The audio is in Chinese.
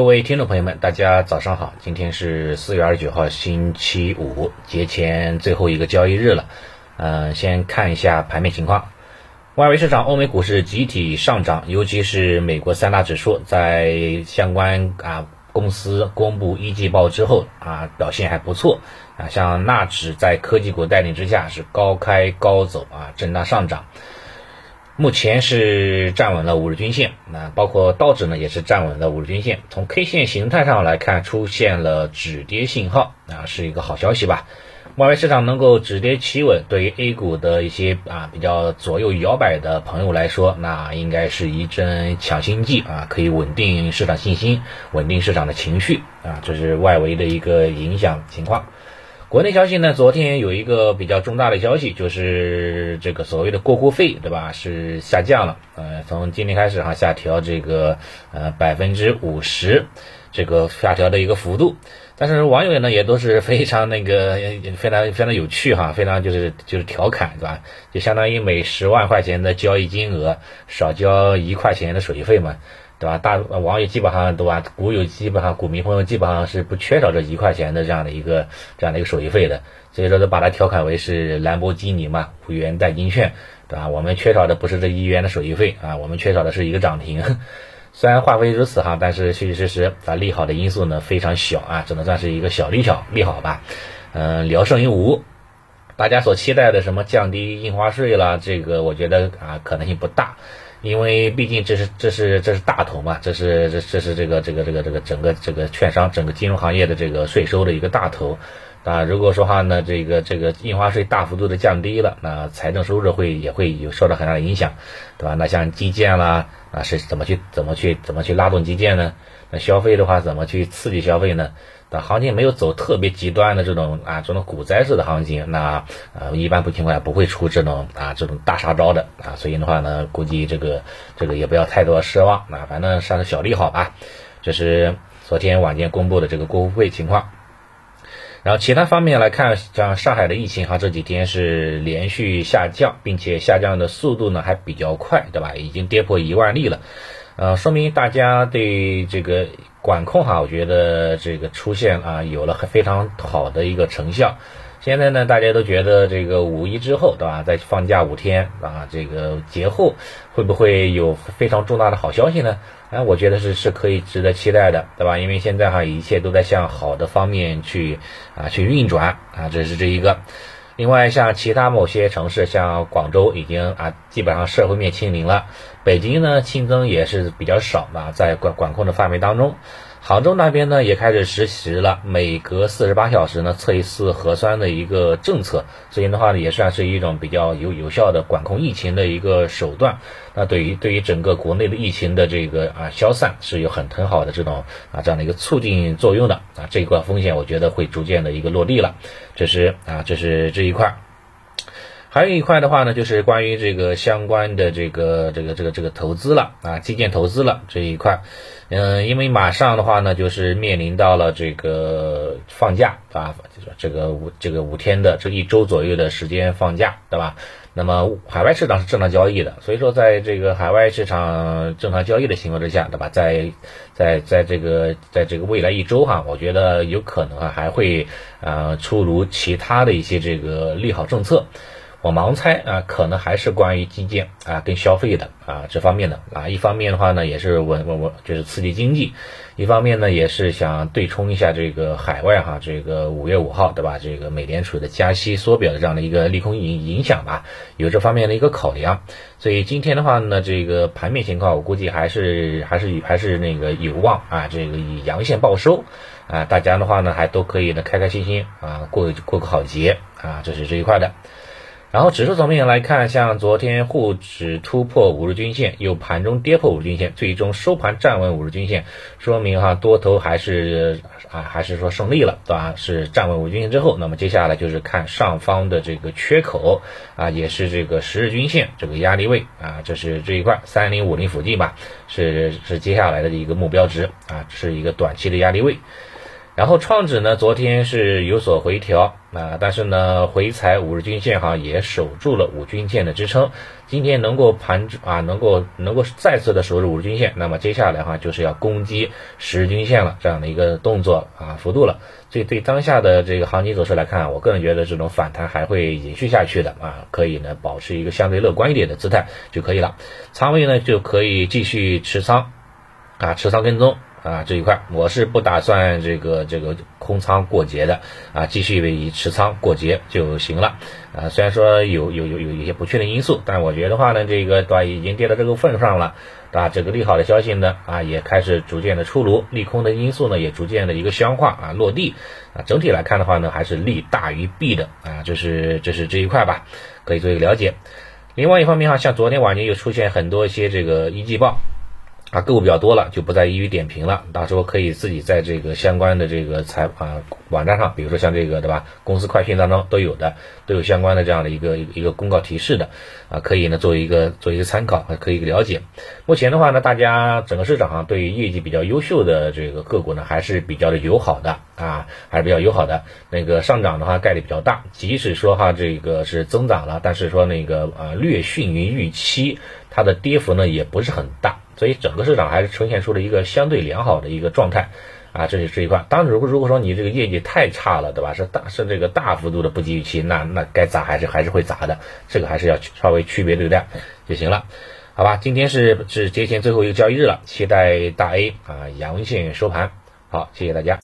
各位听众朋友们，大家早上好！今天是四月二十九号，星期五，节前最后一个交易日了。嗯，先看一下盘面情况。外围市场，欧美股市集体上涨，尤其是美国三大指数，在相关啊公司公布一季报之后啊，表现还不错啊。像纳指在科技股带领之下是高开高走啊，震荡上涨。目前是站稳了五日均线，那包括道指呢也是站稳了五日均线。从 K 线形态上来看，出现了止跌信号，啊，是一个好消息吧？外围市场能够止跌企稳，对于 A 股的一些啊比较左右摇摆的朋友来说，那应该是一针强心剂啊，可以稳定市场信心，稳定市场的情绪啊，这是外围的一个影响情况。国内消息呢？昨天有一个比较重大的消息，就是这个所谓的过户费，对吧？是下降了。呃，从今天开始哈，下调这个呃百分之五十，这个下调的一个幅度。但是网友呢也都是非常那个非常非常有趣哈，非常就是就是调侃，对吧？就相当于每十万块钱的交易金额少交一块钱的手续费嘛。对吧？大网友基本上对吧？股友基本上股民朋友基本上是不缺少这一块钱的这样的一个这样的一个手续费的，所以说都把它调侃为是兰博基尼嘛，五元代金券，对吧？我们缺少的不是这一元的手续费啊，我们缺少的是一个涨停。虽然话虽如此哈，但是确确实实它，利好的因素呢非常小啊，只能算是一个小利小利好吧。嗯，聊胜于无，大家所期待的什么降低印花税啦，这个我觉得啊可能性不大。因为毕竟这是这是这是大头嘛，这是这这是这个这个这个这个整个这个券商整个金融行业的这个税收的一个大头。啊。如果说话呢，这个这个印花税大幅度的降低了，那财政收入会也会有受到很大的影响，对吧？那像基建啦啊，是怎么去怎么去怎么去拉动基建呢？那消费的话，怎么去刺激消费呢？那行情没有走特别极端的这种啊，这种股灾式的行情，那呃一般不情况下不会出这种啊这种大杀招的啊，所以的话呢，估计这个这个也不要太多失望啊，反正算是小利好吧。这是昨天晚间公布的这个过户费情况。然后其他方面来看，像上海的疫情哈这几天是连续下降，并且下降的速度呢还比较快，对吧？已经跌破一万例了。呃，说明大家对这个管控哈，我觉得这个出现啊，有了非常好的一个成效。现在呢，大家都觉得这个五一之后，对吧？在放假五天啊，这个节后会不会有非常重大的好消息呢？哎，我觉得是是可以值得期待的，对吧？因为现在哈，一切都在向好的方面去啊去运转啊，这是这一个。另外，像其他某些城市，像广州已经啊基本上社会面清零了，北京呢新增也是比较少啊，在管管控的范围当中。杭州那边呢也开始实施了每隔四十八小时呢测一次核酸的一个政策，所以的话呢也算是一种比较有有效的管控疫情的一个手段。那对于对于整个国内的疫情的这个啊消散是有很很好的这种啊这样的一个促进作用的啊这一块风险我觉得会逐渐的一个落地了，这是啊这是这一块。还有一块的话呢，就是关于这个相关的这个这个这个这个投资了啊，基建投资了这一块，嗯，因为马上的话呢，就是面临到了这个放假啊，就是这个五这个五天的这一周左右的时间放假，对吧？那么海外市场是正常交易的，所以说在这个海外市场正常交易的情况之下，对吧？在在在这个在这个未来一周哈，我觉得有可能啊还会呃出炉其他的一些这个利好政策。我盲猜啊，可能还是关于基建啊跟消费的啊这方面的啊。一方面的话呢，也是稳稳稳，就是刺激经济；一方面呢，也是想对冲一下这个海外哈，这个五月五号对吧？这个美联储的加息缩表的这样的一个利空影影响吧，有这方面的一个考量。所以今天的话呢，这个盘面情况，我估计还是还是还是那个有望啊，这个以阳线报收啊，大家的话呢还都可以呢开开心心啊过过个好节啊，这是这一块的。然后指数层面来看，像昨天沪指突破五日均线，又盘中跌破五日均线，最终收盘站稳五日均线，说明哈多头还是啊还是说胜利了，对吧？是站稳五日均线之后，那么接下来就是看上方的这个缺口啊，也是这个十日均线这个压力位啊，这是这一块三零五零附近吧，是是接下来的一个目标值啊，是一个短期的压力位。然后创指呢，昨天是有所回调啊，但是呢，回踩五日均线哈也守住了五均线的支撑。今天能够盘啊，能够能够再次的守住五日均线，那么接下来哈就是要攻击十日均线了，这样的一个动作啊幅度了。所以对当下的这个行情走势来看，我个人觉得这种反弹还会延续下去的啊，可以呢保持一个相对乐观一点的姿态就可以了。仓位呢就可以继续持仓啊，持仓跟踪。啊，这一块我是不打算这个这个空仓过节的啊，继续以持仓过节就行了啊。虽然说有有有有一些不确定因素，但我觉得话呢，这个对吧，已经跌到这个份上了，对吧？这个利好的消息呢啊，也开始逐渐的出炉，利空的因素呢也逐渐的一个消化啊落地啊。整体来看的话呢，还是利大于弊的啊，这是这是这一块吧，可以做一个了解。另外一方面哈，像昨天晚间又出现很多一些这个一季报。啊，个股比较多了，就不再一一点评了。到时候可以自己在这个相关的这个财啊网站上，比如说像这个对吧，公司快讯当中都有的，都有相关的这样的一个一个公告提示的啊，可以呢作为一个做一个参考，可以了解。目前的话呢，大家整个市场上对于业绩比较优秀的这个个股呢，还是比较的友好的啊，还是比较友好的。那个上涨的话概率比较大，即使说哈这个是增长了，但是说那个啊略逊于预期，它的跌幅呢也不是很大。所以整个市场还是呈现出了一个相对良好的一个状态，啊，这是这一块。当然，如果如果说你这个业绩太差了，对吧？是大是这个大幅度的不及预期，那那该砸还是还是会砸的，这个还是要稍微区别对待就行了，好吧？今天是是节前最后一个交易日了，期待大 A 啊阳线收盘，好，谢谢大家。